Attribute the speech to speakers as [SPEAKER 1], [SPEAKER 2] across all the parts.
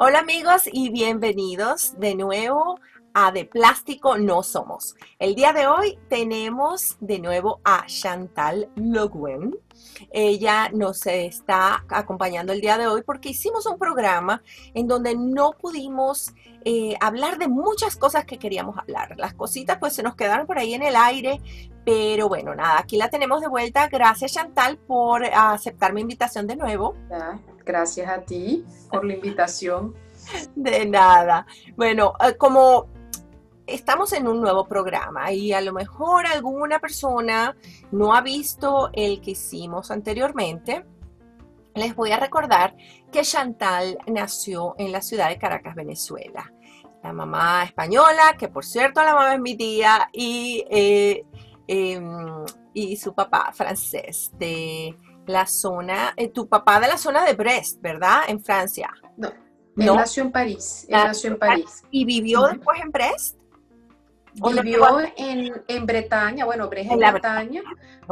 [SPEAKER 1] Hola amigos y bienvenidos de nuevo a De Plástico No Somos. El día de hoy tenemos de nuevo a Chantal Loguen. Ella nos está acompañando el día de hoy porque hicimos un programa en donde no pudimos eh, hablar de muchas cosas que queríamos hablar. Las cositas pues se nos quedaron por ahí en el aire, pero bueno, nada, aquí la tenemos de vuelta. Gracias Chantal por aceptar mi invitación de nuevo.
[SPEAKER 2] Gracias a ti por la invitación.
[SPEAKER 1] De nada. Bueno, eh, como estamos en un nuevo programa y a lo mejor alguna persona no ha visto el que hicimos anteriormente, les voy a recordar que Chantal nació en la ciudad de Caracas, Venezuela. La mamá española, que por cierto la mamá es mi tía, y, eh, em, y su papá francés de la zona, eh, tu papá de la zona de Brest, ¿verdad? En Francia.
[SPEAKER 2] No, él nació en París. Él nació en París.
[SPEAKER 1] ¿Y vivió después en Brest?
[SPEAKER 2] Vivió en, en, Bretaña, bueno, en Bretaña,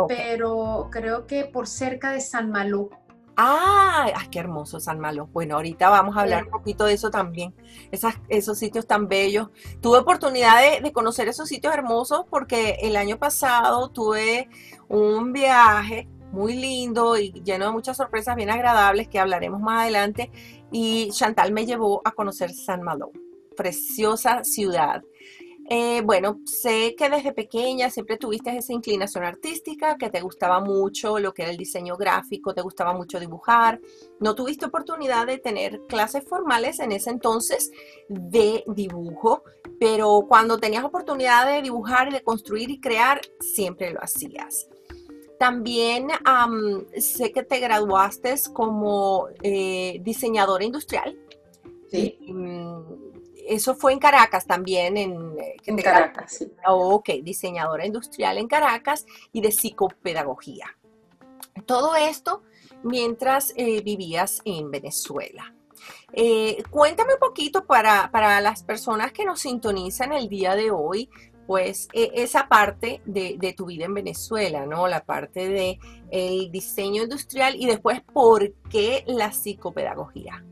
[SPEAKER 2] pero creo que por cerca de San Malo.
[SPEAKER 1] Ah, qué hermoso San Malo. Bueno, ahorita vamos a hablar un poquito de eso también. Esas, esos sitios tan bellos. Tuve oportunidad de, de, conocer esos sitios hermosos porque el año pasado tuve un viaje muy lindo y lleno de muchas sorpresas bien agradables que hablaremos más adelante. Y Chantal me llevó a conocer San Malo, preciosa ciudad. Eh, bueno, sé que desde pequeña siempre tuviste esa inclinación artística, que te gustaba mucho lo que era el diseño gráfico, te gustaba mucho dibujar. No tuviste oportunidad de tener clases formales en ese entonces de dibujo, pero cuando tenías oportunidad de dibujar de construir y crear, siempre lo hacías. También sé que te graduaste como eh, diseñadora industrial.
[SPEAKER 2] Sí.
[SPEAKER 1] Mm, eso fue en Caracas también. En,
[SPEAKER 2] eh, en Caracas, sí.
[SPEAKER 1] ok, diseñadora industrial en Caracas y de psicopedagogía. Todo esto mientras eh, vivías en Venezuela. cuéntame un poquito para, para, las personas que nos sintonizan el día de hoy, pues e, esa parte de, tu vida en Venezuela, ¿no? La parte de el diseño industrial y después por qué la psicopedagogía.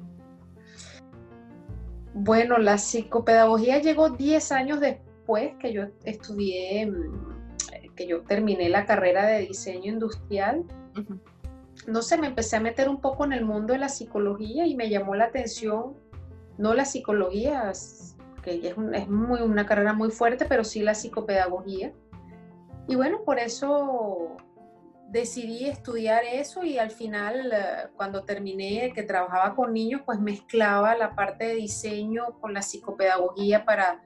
[SPEAKER 2] Bueno, la psicopedagogía llegó 10 años después que yo estudié, mm, que yo terminé la carrera de diseño industrial. No sé, me empecé a meter un poco en el mundo de la psicología y me llamó la atención, no la psicología, que es, es muy, una carrera muy fuerte, pero sí la psicopedagogía. Y bueno, por eso decidí estudiar eso y al final, eh, cuando terminé, que trabajaba con niños, pues mezclaba la parte de diseño con la psicopedagogía para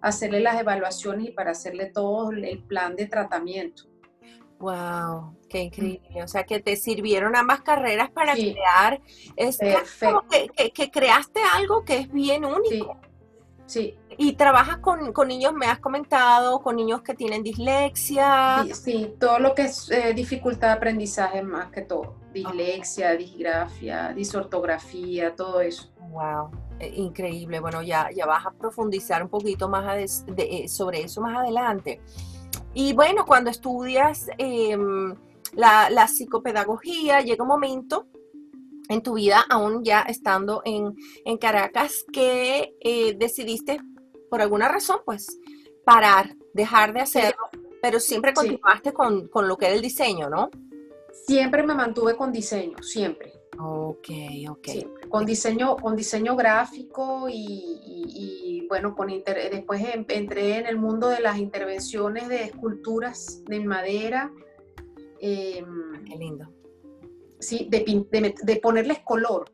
[SPEAKER 2] hacerle las evaluaciones y para hacerle todo el plan de tratamiento.
[SPEAKER 1] Wow, qué increíble. O sea, que te sirvieron ambas carreras para crear. Es que, que, creaste algo que es bien único.
[SPEAKER 2] Sí.
[SPEAKER 1] Y trabajas con, niños, me has comentado, con niños que tienen dislexia.
[SPEAKER 2] Sí, todo lo que es eh, dificultad de aprendizaje más que todo. Dislexia, disgrafia, disortografía, todo eso.
[SPEAKER 1] Wow, eh, increíble. Bueno, ya, ya vas a profundizar un poquito más eh, sobre eso más adelante. Y bueno, cuando estudias em, la, la psicopedagogía, llega un momento en tu vida, aún ya estando en, Caracas, que eh, decidiste, por alguna razón, pues, parar, dejar de hacerlo, pero siempre continuaste con, lo que era el diseño, ¿no?
[SPEAKER 2] Siempre me mantuve con diseño, siempre.
[SPEAKER 1] Ok, ok.
[SPEAKER 2] Con diseño, con diseño gráfico y, bueno, con después entré en el mundo de las intervenciones de esculturas de madera.
[SPEAKER 1] Em, Qué lindo
[SPEAKER 2] ¿sí? de, de, ponerles color.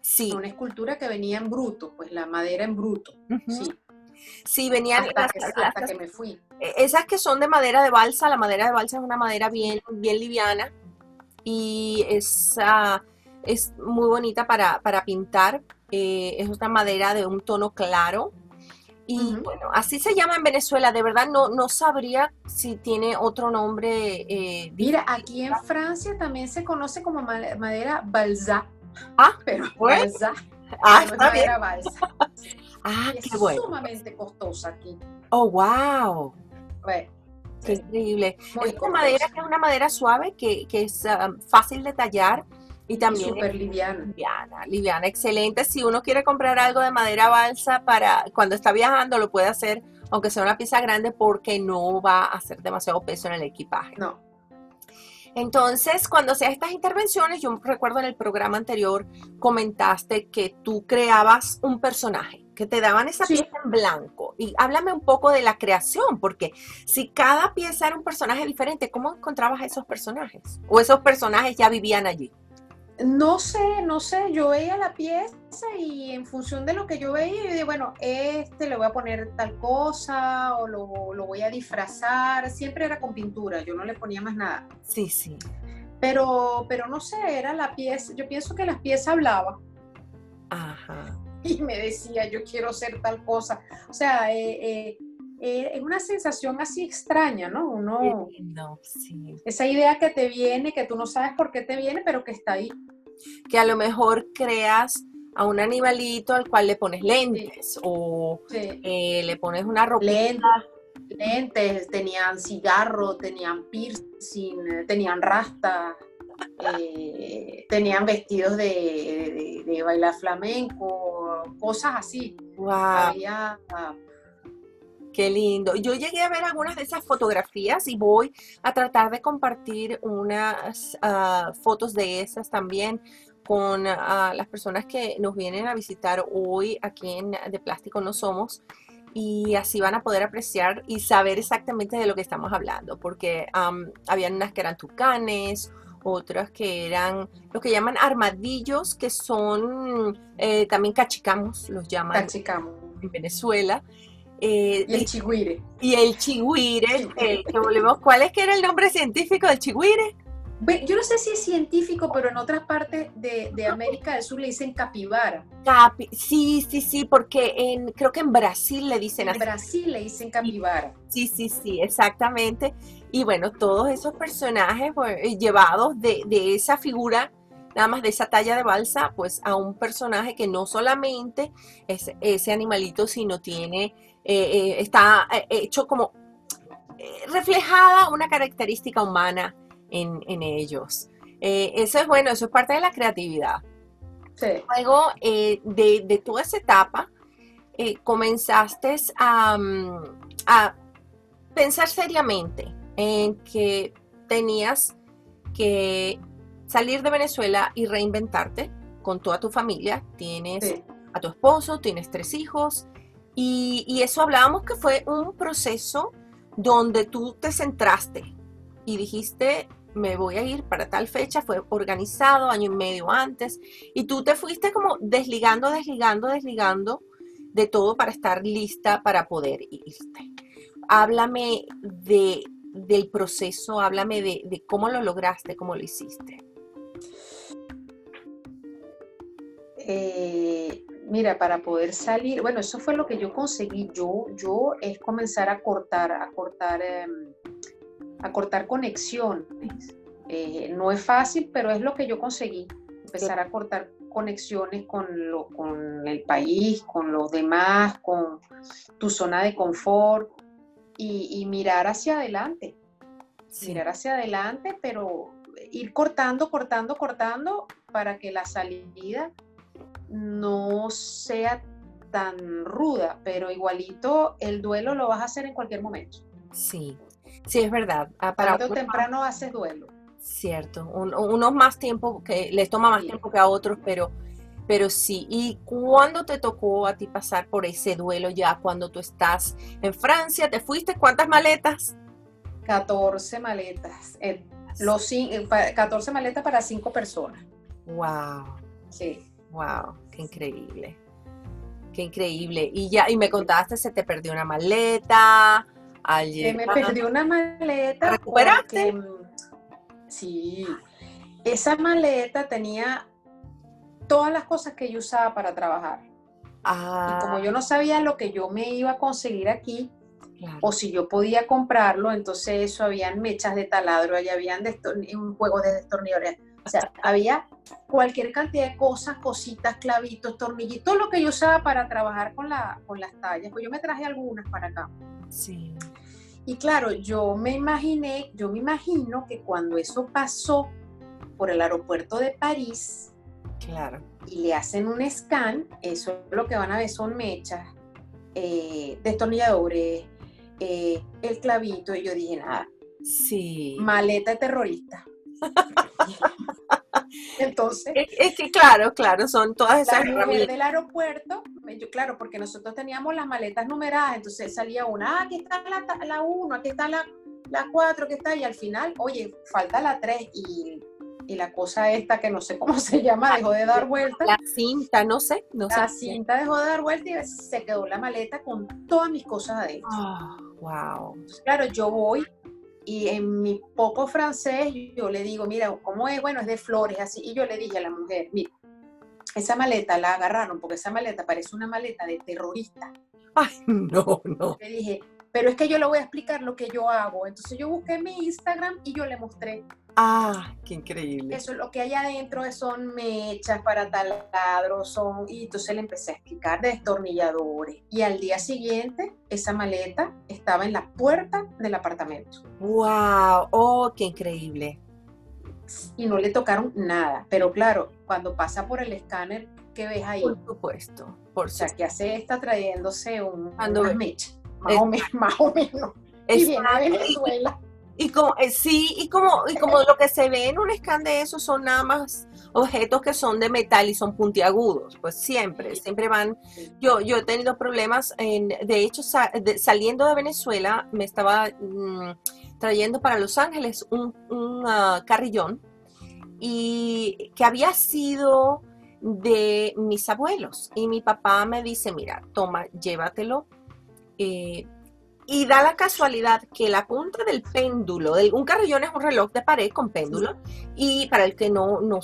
[SPEAKER 1] Sí.
[SPEAKER 2] Una escultura que venía en bruto, pues la madera en bruto. Sí.
[SPEAKER 1] Sí, venían
[SPEAKER 2] hasta, que, me fui.
[SPEAKER 1] E, esas que son de madera de balsa, la madera de balsa es una madera bien, bien liviana y esa es muy bonita para, para pintar. Eh, es una madera de un tono claro, y bueno, así se llama en Venezuela. De verdad no, no sabría si tiene otro nombre.
[SPEAKER 2] Eh, Mira, aquí en Francia también se conoce como madera balsa.
[SPEAKER 1] Ah,
[SPEAKER 2] pero balsa.
[SPEAKER 1] Ah, está madera balsa.
[SPEAKER 2] ah, qué es bueno. sumamente costosa aquí.
[SPEAKER 1] Oh, wow. Qué increíble. es una madera que es una madera suave, que, que es ah, fácil de tallar Y también
[SPEAKER 2] súper liviana.
[SPEAKER 1] liviana. Liviana, excelente. Si uno quiere comprar algo de madera balsa para cuando está viajando, lo puede hacer, aunque sea una pieza grande, porque no va a hacer demasiado peso en el equipaje.
[SPEAKER 2] No.
[SPEAKER 1] Entonces, cuando hacías estas intervenciones, yo recuerdo en el programa anterior comentaste que tú creabas un personaje, que te daban esa pieza en blanco. Y háblame un poco de la creación, porque si cada pieza era un personaje diferente, ¿cómo encontrabas esos personajes? ¿O esos personajes ya vivían allí?
[SPEAKER 2] No sé, no sé, yo veía la pieza y en función de lo que yo veía, yo dije, bueno, este le voy a poner tal cosa o lo, lo, voy a disfrazar, siempre era con pintura, yo no le ponía más nada.
[SPEAKER 1] Sí, sí.
[SPEAKER 2] Pero, pero no sé, era la pieza, yo pienso que la pieza hablaba.
[SPEAKER 1] Ajá.
[SPEAKER 2] Y me decía, yo quiero ser tal cosa. O sea, eh, eh, eh, es una sensación así extraña, ¿no? Uno,
[SPEAKER 1] no, sí.
[SPEAKER 2] Esa idea que te viene, que tú no sabes por qué te viene, pero que está ahí.
[SPEAKER 1] Que a lo mejor creas a un animalito al cual le pones lentes o eh, le pones una ropa.
[SPEAKER 2] Lentes, tenían cigarro, tenían piercing, tenían rasta, eh, tenían vestidos de, de, bailar flamenco, cosas así.
[SPEAKER 1] Wow. Había Qué lindo. Yo llegué a ver algunas de esas fotografías y voy a tratar de compartir unas ah, fotos de esas también con ah, las personas que nos vienen a visitar hoy aquí en De Plástico No Somos y así van a poder apreciar y saber exactamente de lo que estamos hablando, porque habían unas que eran tucanes, otras que eran lo que llaman armadillos, que son eh, también cachicamos, los llaman
[SPEAKER 2] cachicamos.
[SPEAKER 1] en Venezuela.
[SPEAKER 2] Eh, y el chigüire.
[SPEAKER 1] Y el chigüire, que, volvemos, ¿cuál es que era el nombre científico del chigüire?
[SPEAKER 2] Yo no sé si es científico, pero en otras partes de, América del Sur le dicen capibara.
[SPEAKER 1] sí, sí, sí, porque en, creo que en Brasil le dicen
[SPEAKER 2] así. En Brasil le dicen capibara.
[SPEAKER 1] Sí, sí, sí, exactamente. Y bueno, todos esos personajes pues, llevados de, de esa figura nada más de esa talla de balsa, pues a un personaje que no solamente es ese animalito, sino tiene eh, eh, está eh, hecho como reflejada una característica humana en, ellos. eso es bueno, eso es parte de la creatividad. Luego de, toda esa etapa, comenzaste a, mm, a pensar seriamente en que tenías que salir de Venezuela y reinventarte con toda tu familia. Tienes a tu esposo, tienes tres hijos, y, eso hablábamos que fue un proceso donde tú te centraste y dijiste, me voy a ir para tal fecha, fue organizado año y medio antes, y tú te fuiste como desligando, desligando, desligando de todo para estar lista para poder irte. Háblame de, del proceso, háblame de, de cómo lo lograste, cómo lo hiciste.
[SPEAKER 2] Eh, mira, para poder salir, bueno, eso fue lo que yo conseguí. Yo, yo es comenzar a cortar, a cortar, em, a cortar conexiones. Eh, no es fácil, pero es lo que yo conseguí. Empezar a cortar conexiones con, lo, con el país, con los demás, con tu zona de confort y, mirar hacia adelante. Mirar hacia adelante, pero ir cortando, cortando, cortando para que la salida no sea tan ruda, pero igualito el duelo lo vas a hacer en cualquier momento.
[SPEAKER 1] Sí, sí, es verdad.
[SPEAKER 2] Ah, para temprano haces duelo.
[SPEAKER 1] Cierto, unos más tiempo, que les toma más tiempo que a otros, pero, pero sí. ¿Y cuándo te tocó a ti pasar por ese duelo ya? Cuando tú estás en Francia, ¿te fuiste? ¿Cuántas maletas?
[SPEAKER 2] 14 maletas. Eh, los, 14 eh, maletas para 5 personas.
[SPEAKER 1] Wow.
[SPEAKER 2] Sí.
[SPEAKER 1] Wow, qué increíble. Qué increíble. Y ya, y me contaste, se te perdió una maleta.
[SPEAKER 2] Se me perdió una maleta.
[SPEAKER 1] ¿Recuperaste? Mm,
[SPEAKER 2] sí. Esa maleta tenía todas las cosas que yo usaba para trabajar.
[SPEAKER 1] Ah.
[SPEAKER 2] Y como yo no sabía lo que yo me iba a conseguir aquí, o si yo podía comprarlo, entonces eso habían mechas de taladro, allá habían un juego de destornilladores. O sea, había cualquier cantidad de cosas, cositas, clavitos, tornillitos, todo lo que yo usaba para trabajar con, la, con las tallas. Pues yo me traje algunas para acá.
[SPEAKER 1] Sí.
[SPEAKER 2] Y claro, yo me imaginé, yo me imagino que cuando eso pasó, por el aeropuerto de París.
[SPEAKER 1] Claro.
[SPEAKER 2] Y le hacen un scan, eso lo que van a ver son mechas, eh, destornilladores, eh, el clavito, y yo dije, nada.
[SPEAKER 1] Sí.
[SPEAKER 2] Maleta de terrorista. Entonces.
[SPEAKER 1] Es, que claro, claro, son todas esas
[SPEAKER 2] la mujer del aeropuerto, yo, claro, porque nosotros teníamos las maletas numeradas, entonces salía una, ah, aquí está la 1, aquí está la 4, que está, y al final, oye, falta la 3, y, la cosa esta que no sé cómo se llama, dejó de dar vuelta.
[SPEAKER 1] La cinta, no sé, no
[SPEAKER 2] La cinta dejó de dar vuelta y se quedó la maleta con todas mis cosas adentro.
[SPEAKER 1] wow.
[SPEAKER 2] Entonces, claro, yo voy y en mi poco francés yo le digo, mira, ¿cómo es? Bueno, es de flores, así. Y yo le dije a la mujer, mira, esa maleta la agarraron porque esa maleta parece una maleta de terrorista.
[SPEAKER 1] Ay, no, no.
[SPEAKER 2] Le dije, pero es que yo le voy a explicar lo que yo hago. Entonces yo busqué mi Instagram y yo le mostré
[SPEAKER 1] Ah, qué increíble.
[SPEAKER 2] Eso, lo que hay adentro son mechas para taladros, son... Y entonces le empecé a explicar de destornilladores. Y al día siguiente, esa maleta estaba en la puerta del apartamento.
[SPEAKER 1] ¡Wow! ¡Oh, qué increíble!
[SPEAKER 2] Y no le tocaron nada. Pero claro, cuando pasa por el escáner, ¿qué ves ahí?
[SPEAKER 1] Por supuesto. Por
[SPEAKER 2] o sea, que hace está trayéndose un,
[SPEAKER 1] Cuando
[SPEAKER 2] una mecha. Más, o menos, más o menos.
[SPEAKER 1] Y viene a Venezuela. Y como, eh, sí, y como, y como lo que se ve en un scan de eso son nada más objetos que son de metal y son puntiagudos, pues siempre, siempre van. Yo, yo he tenido problemas, en, de hecho, saliendo de Venezuela, me estaba mm, trayendo para Los Ángeles un, ah, carrillón y que había sido de mis abuelos. Y mi papá me dice, mira, toma, llévatelo. Eh, y da la casualidad que la punta del péndulo, un carrillón es un reloj de pared con péndulo, y para el que no, no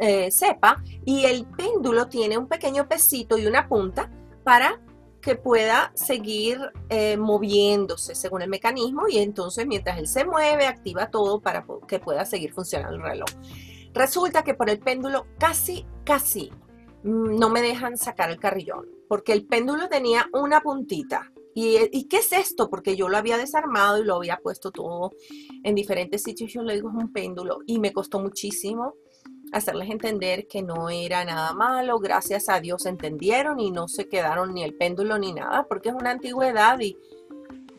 [SPEAKER 1] eh, sepa, y el péndulo tiene un pequeño pesito y una punta para que pueda seguir eh, moviéndose según el mecanismo y entonces mientras él se mueve activa todo para que pueda seguir funcionando el reloj. Resulta que por el péndulo casi, casi mm, no me dejan sacar el carrillón porque el péndulo tenía una puntita ¿Y, qué es esto? Porque yo lo había desarmado y lo había puesto todo en diferentes sitios. Yo le digo, es un péndulo. Y me costó muchísimo hacerles entender que no era nada malo. Gracias a Dios entendieron y no se quedaron ni el péndulo ni nada, porque es una antigüedad y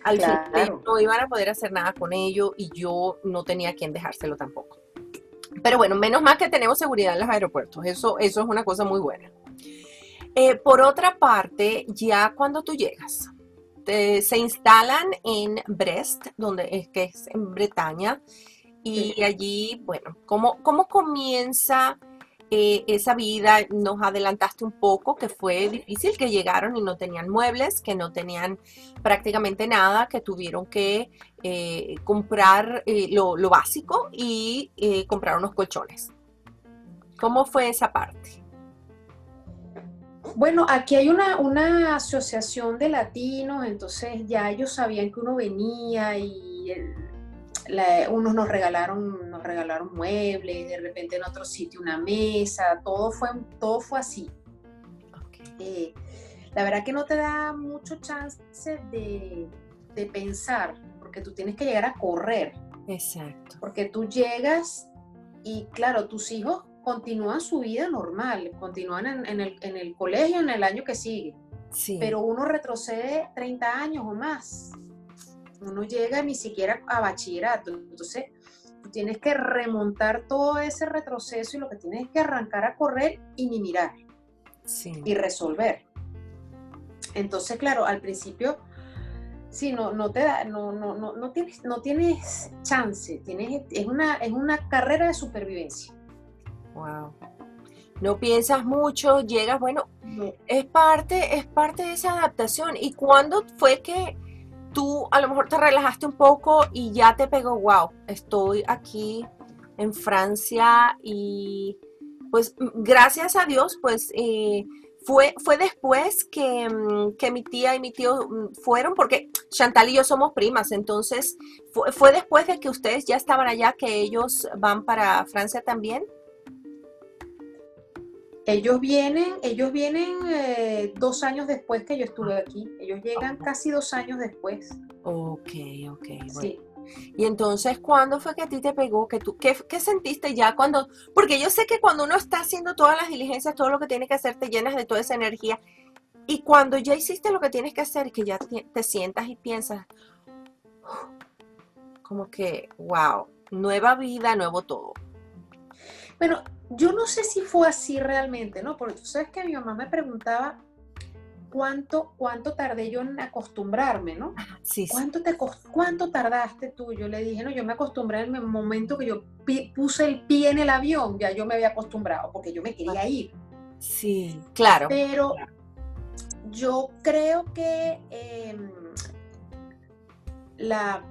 [SPEAKER 1] al final no iban a poder hacer nada con ello y yo no tenía quien dejárselo tampoco. Pero bueno, menos mal que tenemos seguridad en los aeropuertos. Eso, eso es una cosa muy buena. Eh, por otra parte, ya cuando tú llegas, se instalan en Brest, donde es que es en Bretaña, y allí, bueno, ¿cómo, cómo comienza eh, esa vida? Nos adelantaste un poco, que fue difícil, que llegaron y no tenían muebles, que no tenían prácticamente nada, que tuvieron que eh, comprar eh, lo, lo, básico y comprar unos colchones. ¿Cómo fue esa parte?
[SPEAKER 2] Bueno, aquí hay una, asociación de latinos, entonces ya ellos sabían que uno venía y unos nos regalaron, nos regalaron muebles, de repente en otro sitio una mesa, todo fue, todo fue así. Eh, la verdad que no te da mucho chance de, de pensar, porque tú tienes que llegar a correr.
[SPEAKER 1] Exacto.
[SPEAKER 2] Porque tú llegas y claro, tus hijos continúan su vida normal, continúan en, el, colegio en el año que sigue. Pero uno retrocede 30 años o más. Uno llega ni siquiera a bachillerato. Entonces, tú tienes que remontar todo ese retroceso y lo que tienes es que arrancar a correr y ni mirar. Y resolver. Entonces, claro, al principio, sí, no, no te da, no, no, no, no tienes, no tienes chance. Tienes, es, una, es una carrera de supervivencia.
[SPEAKER 1] Wow. No piensas mucho, llegas, bueno, es parte, es parte de esa adaptación. ¿Y cuándo fue que tú a lo mejor te relajaste un poco y ya te pegó, wow, estoy aquí en Francia y pues gracias a Dios, pues eh, fue, fue después que, mm, que, mi tía y mi tío mm, fueron, porque Chantal y yo somos primas, entonces fue, fue después de que ustedes ya estaban allá que ellos van para Francia también.
[SPEAKER 2] Ellos vienen, ellos vienen eh, dos años después que yo estuve aquí. Ellos llegan casi dos años después.
[SPEAKER 1] Ok, ok.
[SPEAKER 2] Sí.
[SPEAKER 1] Y entonces, ¿cuándo fue que a ti te pegó? ¿Que tú, qué, qué, sentiste ya cuando? Porque yo sé que cuando uno está haciendo todas las diligencias, todo lo que tiene que hacer, te llenas de toda esa energía. Y cuando ya hiciste lo que tienes que hacer, que ya te, sientas y piensas, como que, wow, nueva vida, nuevo todo.
[SPEAKER 2] Bueno, yo no sé si fue así realmente, ¿no? Porque tú sabes que mi mamá me preguntaba cuánto, cuánto tardé yo en acostumbrarme, ¿no?
[SPEAKER 1] Sí,
[SPEAKER 2] ¿Cuánto, te, ¿Cuánto tardaste tú? Yo le dije, no, yo me acostumbré en el momento que yo puse el pie en el avión, ya yo me había acostumbrado, porque yo me quería ir.
[SPEAKER 1] Sí, claro.
[SPEAKER 2] Pero yo creo que em, la,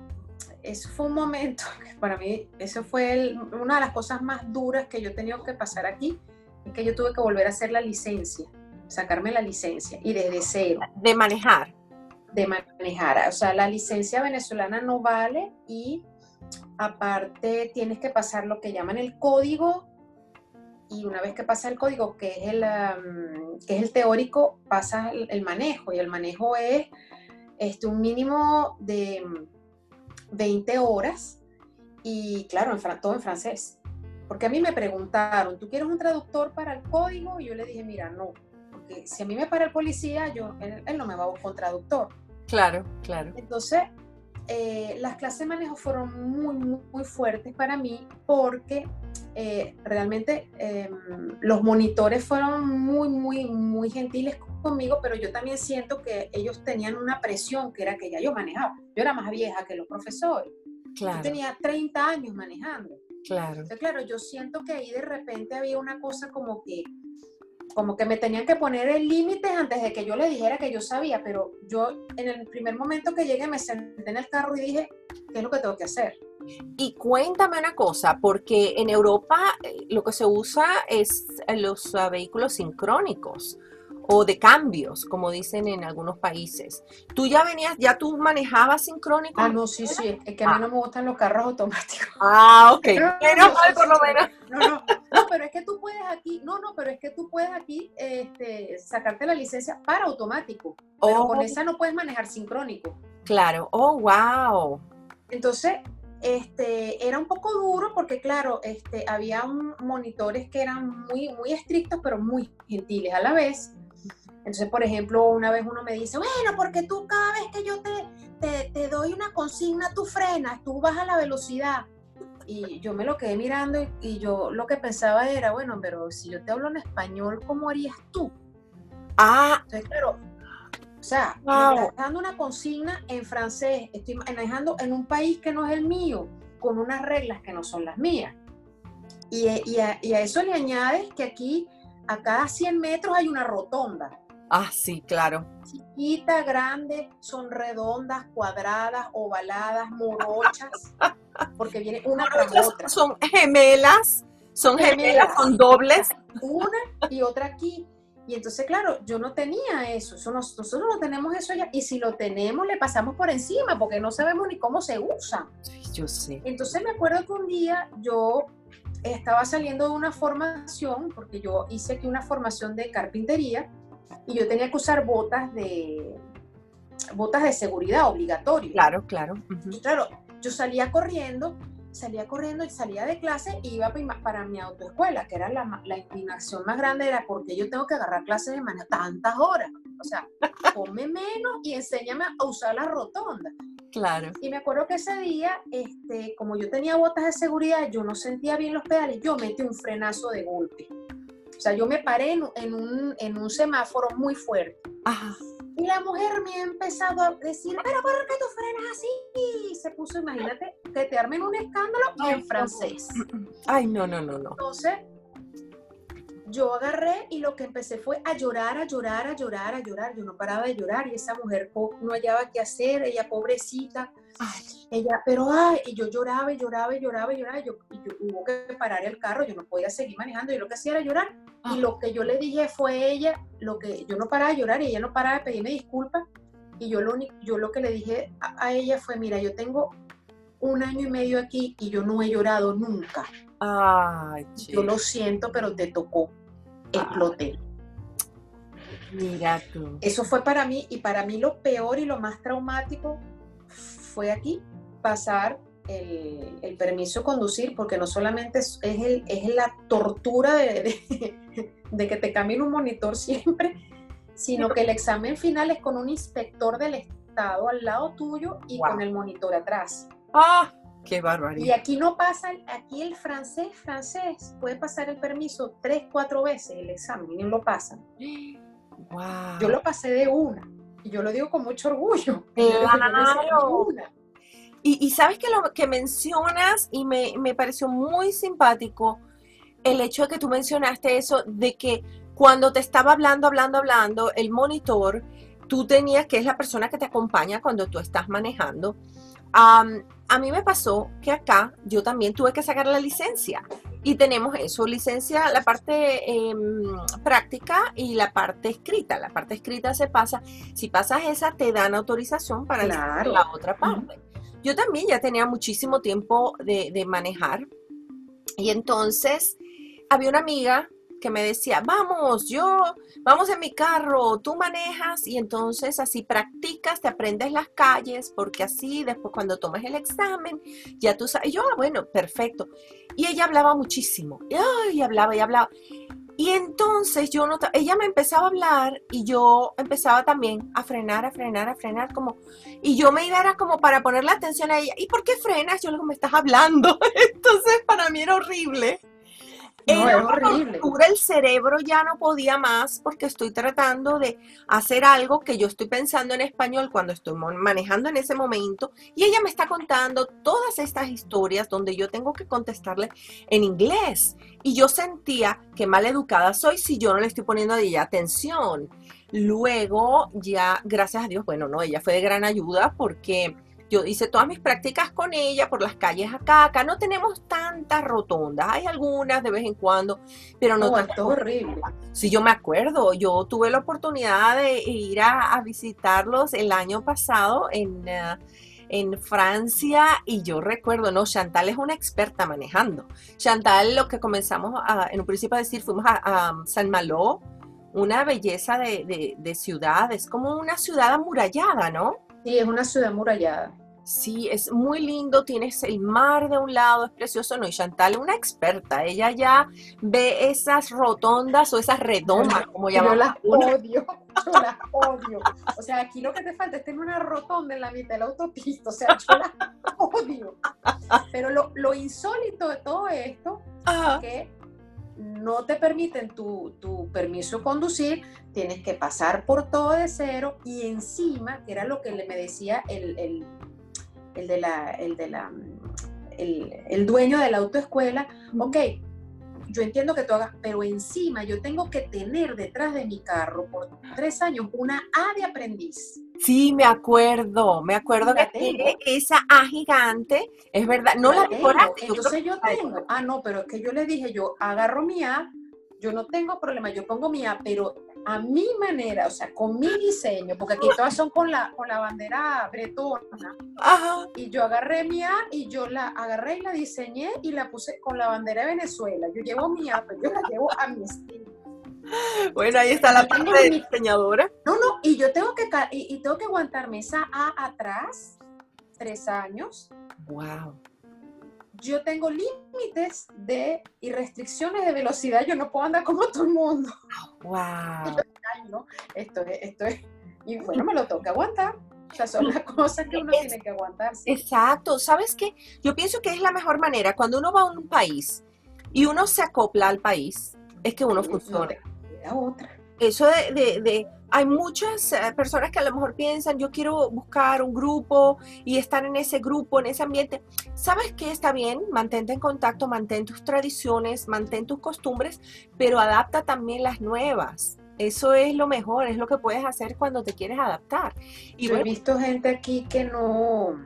[SPEAKER 2] eso fue un momento, para mí, eso fue una de las cosas más duras que yo he tenido que pasar aquí, es que yo tuve que volver a hacer la licencia sacarme la licencia y desde cero.
[SPEAKER 1] De manejar.
[SPEAKER 2] De manejar. O sea, la licencia venezolana no vale y aparte tienes que pasar lo que llaman el código y una vez que pasa el código, que es el, que es el teórico, pasa el, manejo y el manejo es este, un mínimo de 20 horas y claro, en, todo en francés. Porque a mí me preguntaron, ¿tú quieres un traductor para el código? Y yo le dije, mira, no, si a mí me para el policía, yo, él, no me va a buscar un traductor.
[SPEAKER 1] Claro, claro.
[SPEAKER 2] Entonces, eh, las clases de manejo fueron muy, muy, fuertes para mí porque eh, realmente em, los monitores fueron muy, muy, muy gentiles conmigo, pero yo también siento que ellos tenían una presión que era que ya yo manejaba. Yo era más vieja que los profesores. Claro. Yo tenía 30 años manejando.
[SPEAKER 1] Claro.
[SPEAKER 2] Entonces, claro, yo siento que ahí de repente había una cosa como que como que me tenían que poner el límite antes de que yo le dijera que yo sabía, pero yo en el primer momento que llegué me senté en el carro y dije, ¿qué es lo que tengo que hacer?
[SPEAKER 1] Y cuéntame una cosa, porque en Europa eh, lo que se usa es los ah, vehículos sincrónicos o de cambios, como dicen en algunos países. ¿Tú ya venías, ya tú manejabas sincrónico?
[SPEAKER 2] Ah, no, sí, sí, es que a mí no me gustan los carros automáticos.
[SPEAKER 1] Ah, ok. Pero, por lo menos.
[SPEAKER 2] No, no, no, pero es que tú puedes aquí, no, no, pero es que tú puedes aquí este, sacarte la licencia para automático, pero con oh. esa no puedes manejar sincrónico.
[SPEAKER 1] Claro, oh, wow.
[SPEAKER 2] Entonces, este, era un poco duro porque, claro, este, había monitores que eran muy, muy estrictos, pero muy gentiles a la vez. Entonces, por ejemplo, una vez uno me dice, bueno, porque tú cada vez que yo te, te, doy una consigna, tú frenas, tú bajas la velocidad. Y yo me lo quedé mirando y, yo lo que pensaba era, bueno, pero si yo te hablo en español, ¿cómo harías tú?
[SPEAKER 1] Ah.
[SPEAKER 2] Entonces, claro, o sea, wow. dando una consigna en francés, estoy manejando en un país que no es el mío, con unas reglas que no son las mías. Y, y, a, y a eso le añades que aquí, a cada 100 metros hay una rotonda.
[SPEAKER 1] Ah, sí, claro.
[SPEAKER 2] Chiquita, grande, son redondas, cuadradas, ovaladas, morochas, porque viene una tras otra.
[SPEAKER 1] Son gemelas, son gemelas, son dobles.
[SPEAKER 2] Una y otra aquí. Y entonces, claro, yo no tenía eso, eso nosotros no tenemos eso ya, y si lo tenemos, le pasamos por encima, porque no sabemos ni cómo se usa.
[SPEAKER 1] yo sé.
[SPEAKER 2] Entonces me acuerdo que un día yo estaba saliendo de una formación, porque yo hice aquí una formación de carpintería, y yo tenía que usar botas de botas de seguridad obligatorio.
[SPEAKER 1] Claro, claro.
[SPEAKER 2] Claro, yo salía corriendo, salía corriendo y salía de clase y iba para mi autoescuela, que era la, la inclinación más grande, era porque yo tengo que agarrar clases de manera tantas horas. O sea, come menos y enséñame a usar la rotonda.
[SPEAKER 1] Claro.
[SPEAKER 2] Y me acuerdo que ese día, este, como yo tenía botas de seguridad, yo no sentía bien los pedales, yo metí un frenazo de golpe. O sea, yo me paré en, un, en un semáforo muy fuerte. Y la mujer me ha empezado a decir, pero ¿por qué tú frenas así? Y se puso, imagínate, que te armen un escándalo en francés.
[SPEAKER 1] Ay, no, no, no, no.
[SPEAKER 2] Entonces, yo agarré y lo que empecé fue a llorar, a llorar, a llorar, a llorar. Yo no paraba de llorar y esa mujer no hallaba qué hacer, ella pobrecita. Ella, pero ay, y yo lloraba y lloraba y lloraba y lloraba. Y yo, y yo hubo que parar el carro, yo no podía seguir manejando. Yo lo que hacía era llorar. Y ah. lo que yo le dije fue ella, lo que yo no paraba de llorar y ella no paraba de pedirme disculpas. Y yo lo, yo lo que le dije a, ella fue, mira, yo tengo un año y medio aquí y yo no he llorado nunca.
[SPEAKER 1] Ay,
[SPEAKER 2] yo lo siento, pero te tocó. Exploté.
[SPEAKER 1] Mira tú.
[SPEAKER 2] Eso fue para mí y para mí lo peor y lo más traumático fue aquí pasar el, permiso de conducir, porque no solamente es, el, es la tortura de, de, que te cambien un monitor siempre, sino que el examen final es con un inspector del Estado al lado tuyo y con el monitor atrás.
[SPEAKER 1] ¡Ah! ¡Qué barbaridad!
[SPEAKER 2] Y aquí no pasa, aquí el francés, francés, puede pasar el permiso tres, cuatro veces el examen y no lo pasan. Wow. Yo lo pasé de una y yo lo digo con mucho orgullo.
[SPEAKER 1] Claro. Y, sabes que lo que mencionas y me, me pareció muy simpático el hecho de que tú mencionaste eso de que cuando te estaba hablando, hablando, hablando, el monitor, tú tenías, que es la persona que te acompaña cuando tú estás manejando. A mí me pasó que acá yo también tuve que sacar la licencia y tenemos eso, licencia, la parte em, práctica y la parte escrita. La parte escrita se pasa, si pasas esa te dan autorización para la otra parte. Yo también ya tenía muchísimo tiempo de, manejar y entonces había una amiga que me decía, vamos, yo, vamos en mi carro, tú manejas y entonces así practicas, te aprendes las calles, porque así después cuando tomas el examen, ya tú sabes, y yo, ah, bueno, perfecto. Y ella hablaba muchísimo, y hablaba y hablaba. Y entonces yo notaba, ella me empezaba a hablar y yo empezaba también a frenar, a frenar, a frenar, como, y yo me iba, era como para ponerle atención a ella, ¿y por qué frenas? Yo luego me estás hablando. Entonces para mí era horrible. No, era horrible. El cerebro ya no podía más porque estoy tratando de hacer algo que yo estoy pensando en español cuando estoy manejando en ese momento y ella me está contando todas estas historias donde yo tengo que contestarle en inglés y yo sentía que mal educada soy si yo no le estoy poniendo a ella atención. Luego ya, gracias a Dios, bueno, no, ella fue de gran ayuda porque yo hice todas mis prácticas con ella por las calles acá. Acá no tenemos tantas rotondas. Hay algunas de vez en cuando, pero no,
[SPEAKER 2] tantas. horrible.
[SPEAKER 1] Sí, yo me acuerdo. Yo tuve la oportunidad de ir a, visitarlos el año pasado en, eh, en Francia y yo recuerdo, no, Chantal es una experta manejando. Chantal, lo que comenzamos en un principio a decir, fuimos a, San Malo, una belleza de, de, de ciudad, es como una ciudad amurallada, ¿no?
[SPEAKER 2] Sí, es una ciudad murallada.
[SPEAKER 1] Sí, es muy lindo, tienes el mar de un lado, es precioso, ¿no? Y Chantal es una experta, ella ya ve esas rotondas o esas redondas, como llaman.
[SPEAKER 2] Yo las odio, yo las odio. O sea, aquí lo que te falta es tener una rotonda en la mitad de la autopista, o sea, yo las odio. Pero lo, lo insólito de todo esto es que no te permiten tu, permiso de conducir, tienes que pasar por todo de cero y encima, que era lo que me decía el, de la, el, de la el, dueño de la autoescuela, ok, yo entiendo que tú hagas, pero encima yo tengo que tener detrás de mi carro por tres años una A de aprendiz.
[SPEAKER 1] Sí, me acuerdo, me acuerdo que esa A gigante, es verdad, no la,
[SPEAKER 2] decoraste. Entonces yo, tengo, ah, no, pero es que yo le dije, yo agarro mi A, yo no tengo problema, yo pongo mi A, pero a mi manera, o sea, con mi diseño, porque aquí todas son con la, con la bandera bretona. Ajá. Y yo agarré mi A y yo la agarré y la diseñé y la puse con la bandera de Venezuela. Yo llevo mi A, pero yo la llevo a mi estilo.
[SPEAKER 1] Bueno, ahí está la parte de diseñadora.
[SPEAKER 2] No, no, y yo tengo que, y, tengo que aguantarme esa A atrás, tres años.
[SPEAKER 1] Wow.
[SPEAKER 2] Yo tengo límites de y restricciones de velocidad, yo no puedo andar como todo el mundo.
[SPEAKER 1] Wow.
[SPEAKER 2] Esto es, esto es, y bueno, me lo toca aguantar. O sea, son las cosas que uno tiene que aguantar.
[SPEAKER 1] Exacto. ¿Sabes qué? Yo pienso que es la mejor manera. Cuando uno va a un país y uno se acopla al país, es que uno funciona
[SPEAKER 2] otra.
[SPEAKER 1] Eso de, de, hay muchas eh, personas que a lo mejor piensan, yo quiero buscar un grupo y estar en ese grupo, en ese ambiente. ¿Sabes qué? Está bien, mantente en contacto, mantén tus tradiciones, mantén tus costumbres, pero adapta también las nuevas. Eso es lo mejor, es lo que puedes hacer cuando te quieres adaptar.
[SPEAKER 2] Y yo he visto gente aquí que no,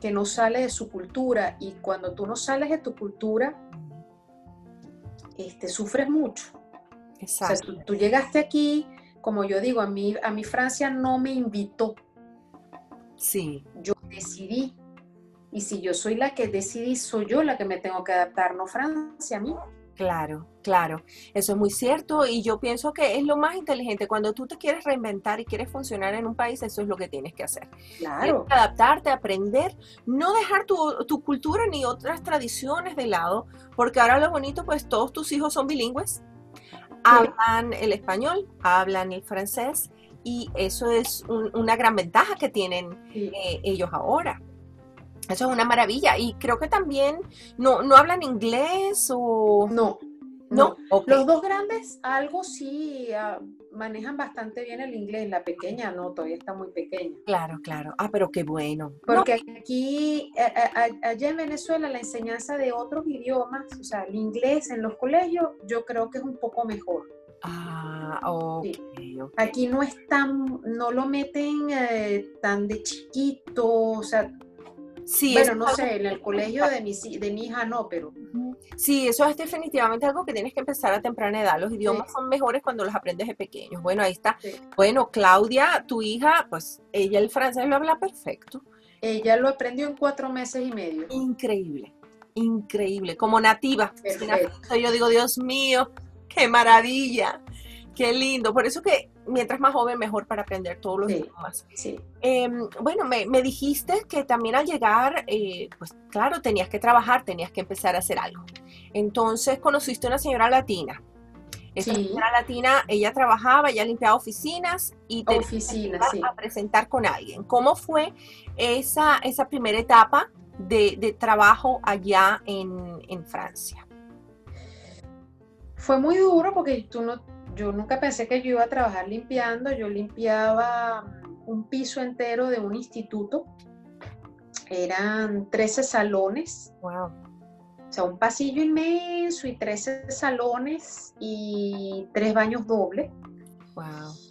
[SPEAKER 2] que no sale de su cultura y cuando tú no sales de tu cultura, este, sufres mucho Exacto. tú, llegaste aquí, como yo digo, a mí, a mi Francia no me invitó.
[SPEAKER 1] Sí.
[SPEAKER 2] Yo decidí. Y si yo soy la que decidí, soy yo la que me tengo que adaptar, no Francia a mí.
[SPEAKER 1] Claro, claro, eso es muy cierto y yo pienso que es lo más inteligente. Cuando tú te quieres reinventar y quieres funcionar en un país, eso es lo que tienes que hacer.
[SPEAKER 2] Claro.
[SPEAKER 1] adaptarte, aprender, no dejar tu, tu, cultura ni otras tradiciones de lado, porque ahora lo bonito, pues todos tus hijos son bilingües, hablan el español, hablan el francés y eso es una gran ventaja que tienen eh, ellos ahora. Eso es una maravilla. Y creo que también no, no hablan inglés o...
[SPEAKER 2] No. No, los dos grandes algo sí ah, manejan bastante bien el inglés, la pequeña no, todavía está muy pequeña.
[SPEAKER 1] Claro, claro. Ah, pero qué bueno.
[SPEAKER 2] Porque aquí, allá en Venezuela, la enseñanza de otros idiomas, o sea, el inglés en los colegios, yo creo que es un poco mejor.
[SPEAKER 1] Ah, ok.
[SPEAKER 2] Aquí no es tan, no lo meten eh, tan de chiquito, o sea,
[SPEAKER 1] Sí,
[SPEAKER 2] bueno, no sé, en el colegio de mi, de mi hija no, pero...
[SPEAKER 1] Sí, eso es definitivamente algo que tienes que empezar a temprana edad. Los idiomas son mejores cuando los aprendes de pequeños. Bueno, ahí está. Bueno, Claudia, tu hija, pues ella el francés lo habla perfecto.
[SPEAKER 2] Ella lo aprendió en cuatro meses y medio.
[SPEAKER 1] Increíble, increíble. Como nativa. Yo digo, Dios mío, qué maravilla. Qué lindo. Por eso que mientras más joven, mejor para aprender todos los idiomas.
[SPEAKER 2] Sí.
[SPEAKER 1] Em, bueno, me, dijiste que también al llegar, eh, pues claro, tenías que trabajar, tenías que empezar a hacer algo. Entonces conociste una señora latina. Esa señora latina, ella trabajaba, ella limpiaba oficinas y te
[SPEAKER 2] Oficina,
[SPEAKER 1] a presentar con alguien. ¿Cómo fue esa, esa primera etapa de, de trabajo allá en, en Francia?
[SPEAKER 2] Fue muy duro porque tú no yo nunca pensé que yo iba a trabajar limpiando, yo limpiaba un piso entero de un instituto, eran 13 salones.
[SPEAKER 1] Wow.
[SPEAKER 2] O sea, un pasillo inmenso y 13 salones y tres baños dobles.
[SPEAKER 1] Wow.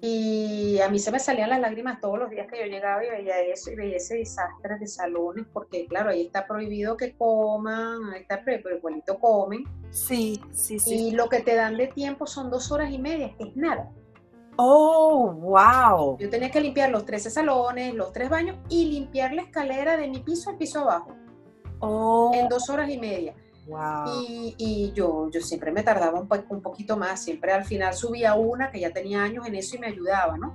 [SPEAKER 2] Y a mí se me salían las lágrimas todos los días que yo llegaba y veía eso y veía ese desastre de salones, porque claro, ahí está prohibido que coman, ahí está prohibido, pero igualito comen.
[SPEAKER 1] Sí, sí, sí.
[SPEAKER 2] Y lo que te dan de tiempo son dos horas y media, que es nada.
[SPEAKER 1] Oh, wow.
[SPEAKER 2] Yo tenía que limpiar los 13 salones, los tres baños y limpiar la escalera de mi piso al piso abajo.
[SPEAKER 1] Oh.
[SPEAKER 2] En dos horas y media. Y, yo, yo siempre me tardaba un, un, poquito más, siempre al final subía una que ya tenía años en eso y me ayudaba, ¿no?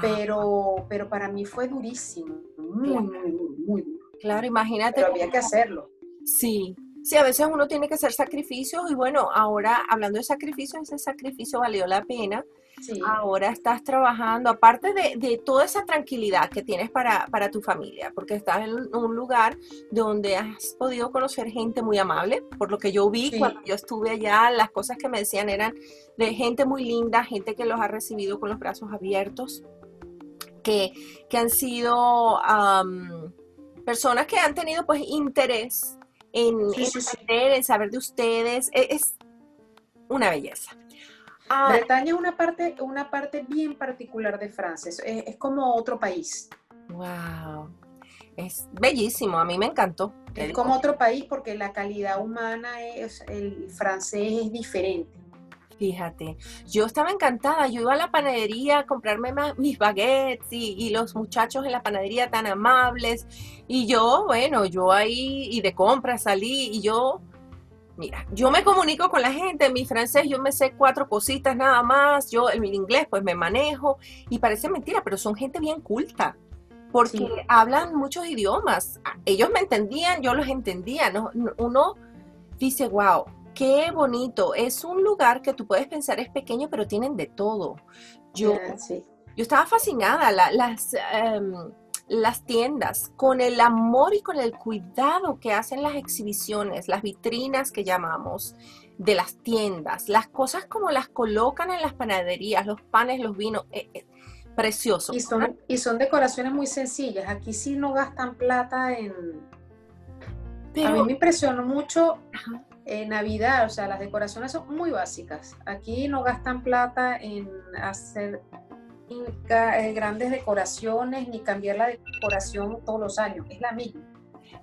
[SPEAKER 2] Pero, pero para mí fue durísimo, muy, muy, muy, duro.
[SPEAKER 1] Claro, imagínate.
[SPEAKER 2] Pero había que hacerlo.
[SPEAKER 1] Sí, sí, a veces uno tiene que hacer sacrificios y bueno, ahora hablando de sacrificios, ese sacrificio valió la pena Ahora estás trabajando, aparte de, toda esa tranquilidad que tienes para, tu familia, porque estás en un lugar donde has podido conocer gente muy amable, por lo que yo vi cuando yo estuve allá, las cosas que me decían eran de gente muy linda, gente que los ha recibido con los brazos abiertos, que, han sido personas que han tenido pues interés en, en saber de ustedes. E, es una belleza.
[SPEAKER 2] Ah. Bretaña es una parte, una parte bien particular de Francia, es, como otro país.
[SPEAKER 1] Wow, es bellísimo, a mí me encantó.
[SPEAKER 2] Es como otro país porque la calidad humana es, el francés es diferente.
[SPEAKER 1] Fíjate, yo estaba encantada, yo iba a la panadería a comprarme mis baguettes y, y, los muchachos en la panadería tan amables y yo, bueno, yo ahí y de compra salí y yo Mira, yo me comunico con la gente, en mi francés yo me sé cuatro cositas nada más, yo en mi inglés pues me manejo y parece mentira, pero son gente bien culta porque hablan muchos idiomas. Ellos me entendían, yo los entendía. ¿no? Uno dice, wow, qué bonito. Es un lugar que tú puedes pensar es pequeño, pero tienen de todo. Yo, yo estaba fascinada. las, em, las tiendas, con el amor y con el cuidado que hacen las exhibiciones, las vitrinas que llamamos de las tiendas, las cosas como las colocan en las panaderías, los panes, los vinos, eh, eh, precioso.
[SPEAKER 2] Y son, y son decoraciones muy sencillas, aquí sí no gastan plata en... A mí me impresionó mucho en Navidad, o sea, las decoraciones son muy básicas. Aquí no gastan plata en hacer eh, grandes decoraciones ni cambiar la decoración todos los años, es la misma.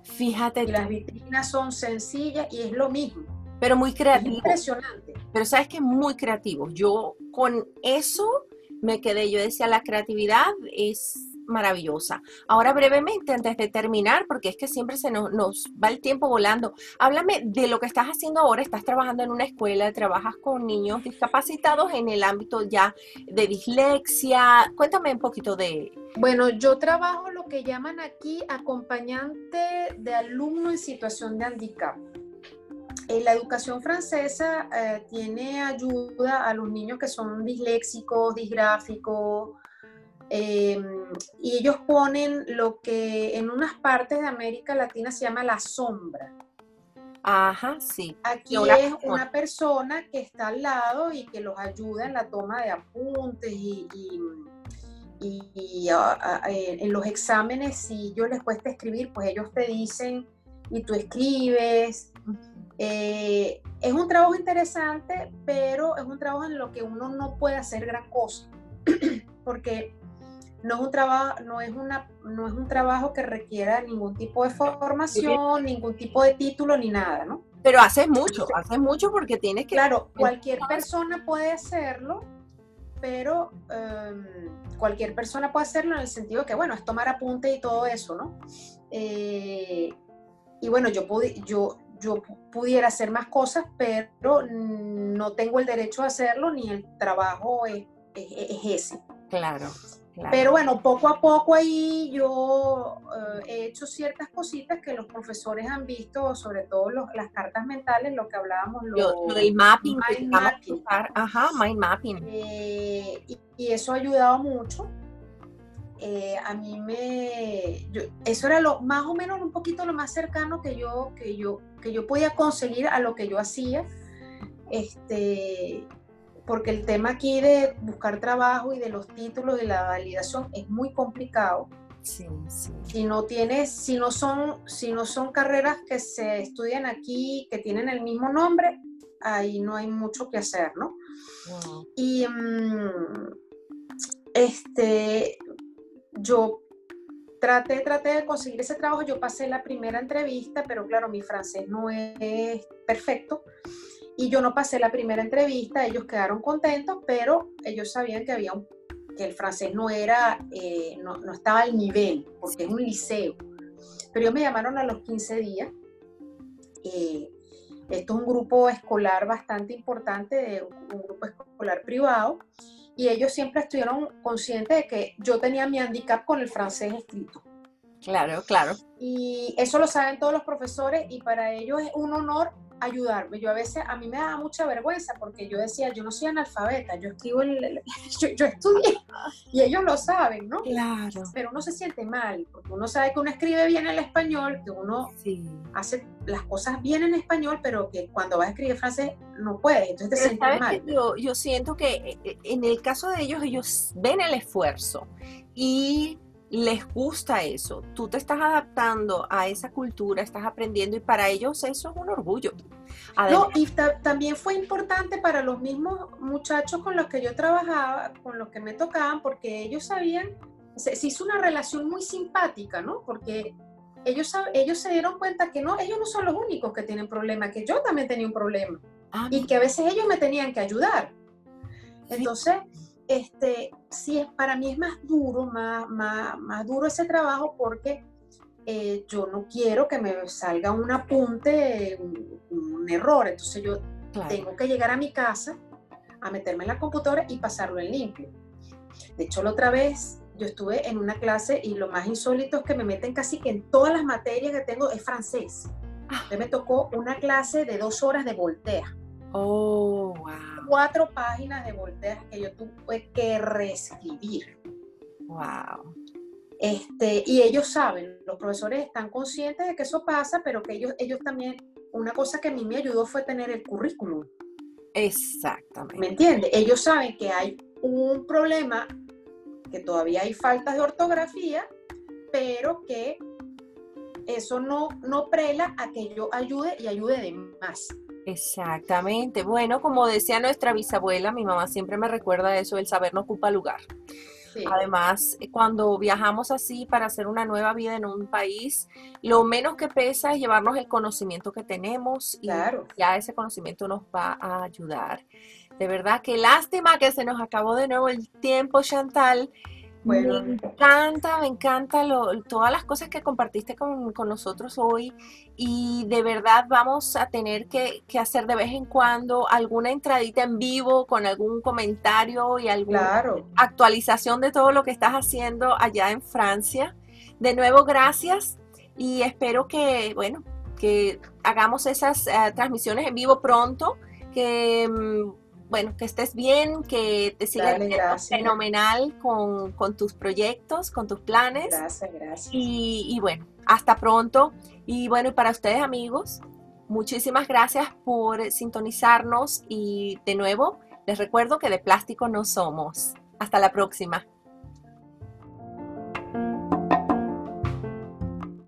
[SPEAKER 1] Fíjate.
[SPEAKER 2] Y las vitrinas son sencillas y es lo mismo.
[SPEAKER 1] Pero muy creativo.
[SPEAKER 2] impresionante.
[SPEAKER 1] Pero sabes que muy creativo. Yo con eso me quedé, yo decía, la creatividad es, maravillosa. Ahora brevemente, antes de terminar, porque es que siempre se nos, nos, va el tiempo volando, háblame de lo que estás haciendo ahora. Estás trabajando en una escuela, trabajas con niños discapacitados en el ámbito ya de dislexia. Cuéntame un poquito de...
[SPEAKER 2] Bueno, yo trabajo lo que llaman aquí acompañante de alumno en situación de handicap. En la educación francesa eh, tiene ayuda a los niños que son disléxicos, disgráficos, em, y ellos ponen lo que en unas partes de América Latina se llama la sombra.
[SPEAKER 1] Ajá, sí.
[SPEAKER 2] Aquí es una persona que está al lado y que los ayuda en la toma de apuntes y, y, en los exámenes, si yo les cuesta escribir, pues ellos te dicen y tú escribes. Eh, es un trabajo interesante, pero es un trabajo en lo que uno no puede hacer gran cosa, porque no es un trabajo, no es una, no es un trabajo que requiera ningún tipo de formación, ningún tipo de título ni nada, ¿no?
[SPEAKER 1] Pero haces mucho, haces mucho porque tienes que.
[SPEAKER 2] Claro, cualquier persona puede hacerlo, pero em, cualquier persona puede hacerlo en el sentido de que, bueno, es tomar apunte y todo eso, ¿no? Eh, y bueno, yo, pude, yo, yo pudiera hacer más cosas, pero no tengo el derecho a hacerlo ni el trabajo es, ese.
[SPEAKER 1] Claro,
[SPEAKER 2] Pero bueno, poco a poco ahí yo eh, he hecho ciertas cositas que los profesores han visto, sobre todo las cartas mentales, lo que hablábamos,
[SPEAKER 1] lo, del mapping, mind mapping. Ajá, mind mapping.
[SPEAKER 2] Eh, y, eso ha ayudado mucho. Eh, a mí me, eso era lo más o menos un poquito lo más cercano que yo, que yo, que yo podía conseguir a lo que yo hacía, este, porque el tema aquí de buscar trabajo y de los títulos y la validación es muy complicado.
[SPEAKER 1] Sí, sí.
[SPEAKER 2] Si no tienes, si no son, si no son carreras que se estudian aquí, que tienen el mismo nombre, ahí no hay mucho que hacer, ¿no? Y mm, este, yo traté, traté de conseguir ese trabajo, yo pasé la primera entrevista, pero claro, mi francés no es perfecto y yo no pasé la primera entrevista, ellos quedaron contentos, pero ellos sabían que había un, que el francés no era, eh, no, no, estaba al nivel, porque es un liceo. Pero ellos me llamaron a los 15 días. Eh, esto es un grupo escolar bastante importante, un grupo escolar privado, y ellos siempre estuvieron conscientes de que yo tenía mi handicap con el francés escrito.
[SPEAKER 1] Claro, claro.
[SPEAKER 2] Y eso lo saben todos los profesores y para ellos es un honor ayudarme. Yo a veces, a mí me daba mucha vergüenza porque yo decía, yo no soy analfabeta, yo escribo, el, yo, estudié y ellos lo saben, ¿no?
[SPEAKER 1] Claro.
[SPEAKER 2] Pero uno se siente mal porque uno sabe que uno escribe bien el español, que uno hace las cosas bien en español, pero que cuando vas a escribir francés no puede, entonces te sientes mal.
[SPEAKER 1] Yo, yo siento que eh, eh, en el caso de ellos, ellos ven el esfuerzo y les gusta eso. Tú te estás adaptando a esa cultura, estás aprendiendo y para ellos eso es un orgullo.
[SPEAKER 2] no, y también fue importante para los mismos muchachos con los que yo trabajaba, con los que me tocaban, porque ellos sabían, se, hizo una relación muy simpática, ¿no? Porque ellos, ellos se dieron cuenta que no, ellos no son los únicos que tienen problemas, que yo también tenía un problema ah, y que a veces ellos me tenían que ayudar. Entonces, este, sí, para mí es más duro, más, más, duro ese trabajo porque eh, yo no quiero que me salga un apunte, un, error. Entonces yo tengo que llegar a mi casa, a meterme en la computadora y pasarlo en limpio. De hecho, la otra vez yo estuve en una clase y lo más insólito es que me meten casi que en todas las materias que tengo es francés. Ah. me tocó una clase de dos horas de Voltaire.
[SPEAKER 1] Oh, wow.
[SPEAKER 2] Cuatro páginas de Voltaire que yo tuve que reescribir.
[SPEAKER 1] Wow.
[SPEAKER 2] Este, y ellos saben, los profesores están conscientes de que eso pasa, pero que ellos, ellos también, una cosa que a mí me ayudó fue tener el currículum.
[SPEAKER 1] Exactamente.
[SPEAKER 2] ¿Me entiendes? Ellos saben que hay un problema, que todavía hay faltas de ortografía, pero que eso no, no prela a que yo ayude y ayude de más.
[SPEAKER 1] Exactamente. Bueno, como decía nuestra bisabuela, mi mamá siempre me recuerda eso, el saber no ocupa lugar. Además, cuando viajamos así para hacer una nueva vida en un país, lo menos que pesa es llevarnos el conocimiento que tenemos y ya ese conocimiento nos va a ayudar. De verdad, qué lástima que se nos acabó de nuevo el tiempo, Chantal. Me encanta, me encanta todas las cosas que compartiste con, nosotros hoy y de verdad vamos a tener que, hacer de vez en cuando alguna entradita en vivo con algún comentario y alguna actualización de todo lo que estás haciendo allá en Francia. De nuevo, gracias y espero que, bueno, que hagamos esas eh, transmisiones en vivo pronto, que mm, bueno, que estés bien, que te sigas fenomenal con, tus proyectos, con tus planes.
[SPEAKER 2] Gracias, gracias.
[SPEAKER 1] Y, bueno, hasta pronto. Y bueno, y para ustedes amigos, muchísimas gracias por sintonizarnos y de nuevo les recuerdo que de plástico no somos. Hasta la próxima.